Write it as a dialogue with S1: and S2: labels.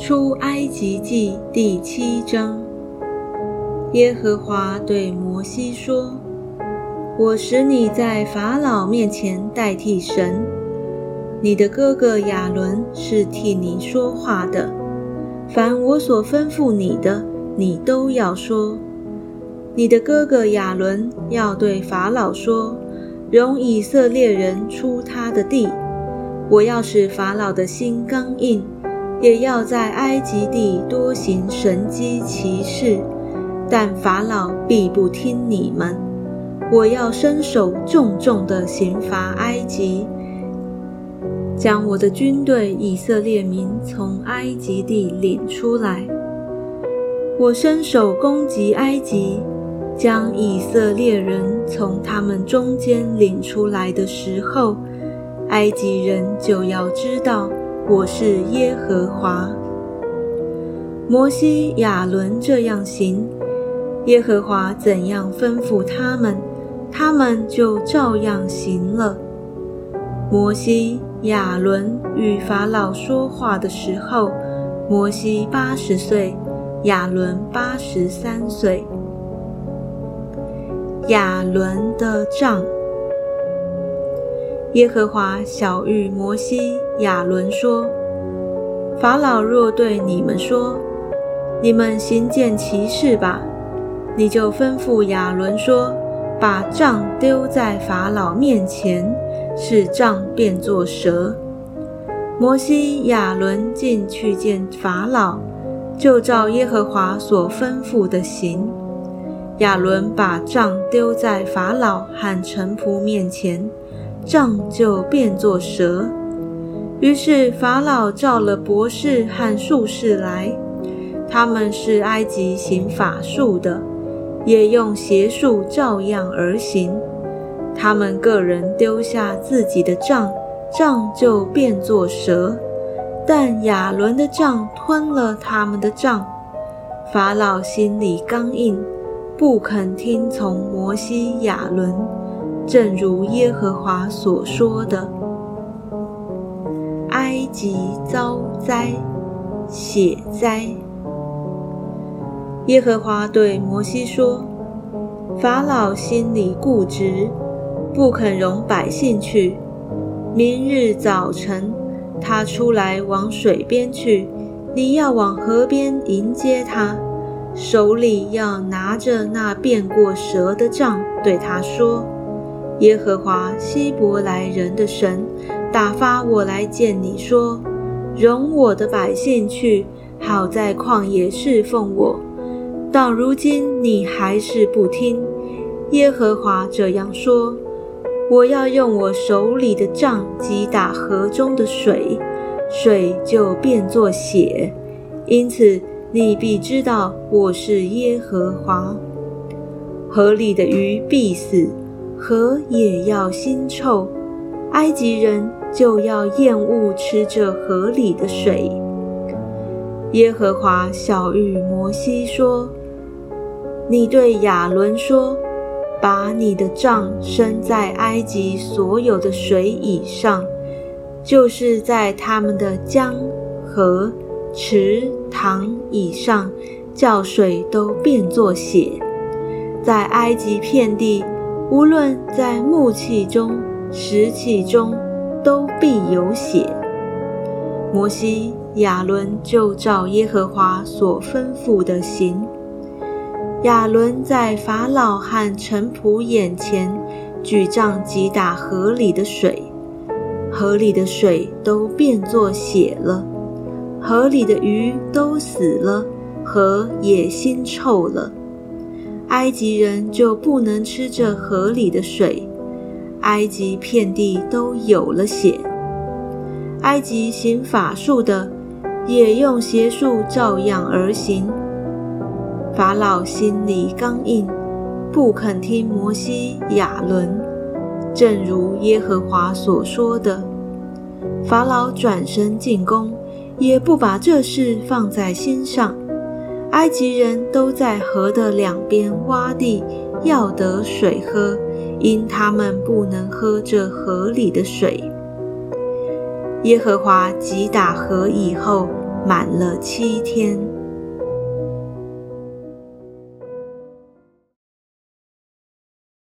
S1: 出埃及记第七章，耶和华对摩西说：“我使你在法老面前代替神，你的哥哥亚伦是替你说话的。凡我所吩咐你的，你都要说。你的哥哥亚伦要对法老说：容以色列人出他的地。我要使法老的心刚硬。”也要在埃及地多行神机奇事，但法老必不听你们。我要伸手重重地刑罚埃及，将我的军队以色列民从埃及地领出来。我伸手攻击埃及，将以色列人从他们中间领出来的时候，埃及人就要知道。我是耶和华。摩西、亚伦这样行，耶和华怎样吩咐他们，他们就照样行了。摩西、亚伦与法老说话的时候，摩西八十岁，亚伦八十三岁。亚伦的杖。耶和华小谕摩西、亚伦说：“法老若对你们说，你们行见奇事吧，你就吩咐亚伦说，把杖丢在法老面前，使杖变作蛇。摩西、亚伦进去见法老，就照耶和华所吩咐的行。亚伦把杖丢在法老和臣仆面前。”杖就变作蛇，于是法老召了博士和术士来，他们是埃及行法术的，也用邪术照样而行。他们个人丢下自己的杖，杖就变作蛇；但亚伦的杖吞了他们的杖。法老心里刚硬，不肯听从摩西、亚伦。正如耶和华所说的，埃及遭灾，血灾。耶和华对摩西说：“法老心里固执，不肯容百姓去。明日早晨，他出来往水边去，你要往河边迎接他，手里要拿着那变过蛇的杖，对他说。”耶和华希伯来人的神打发我来见你，说：容我的百姓去，好在旷野侍奉我。到如今你还是不听。耶和华这样说：我要用我手里的杖击打河中的水，水就变作血。因此你必知道我是耶和华。河里的鱼必死。河也要腥臭，埃及人就要厌恶吃这河里的水。耶和华小谕摩西说：“你对亚伦说，把你的杖伸在埃及所有的水以上，就是在他们的江、河、池、塘以上，叫水都变作血，在埃及遍地。”无论在木器中、石器中，都必有血。摩西、亚伦就照耶和华所吩咐的行。亚伦在法老和臣仆眼前举杖击打河里的水，河里的水都变作血了，河里的鱼都死了，河也腥臭了。埃及人就不能吃这河里的水，埃及遍地都有了血。埃及行法术的，也用邪术照样而行。法老心里刚硬，不肯听摩西、亚伦，正如耶和华所说的。法老转身进宫，也不把这事放在心上。埃及人都在河的两边挖地，要得水喝，因他们不能喝这河里的水。耶和华击打河以后，满了七天。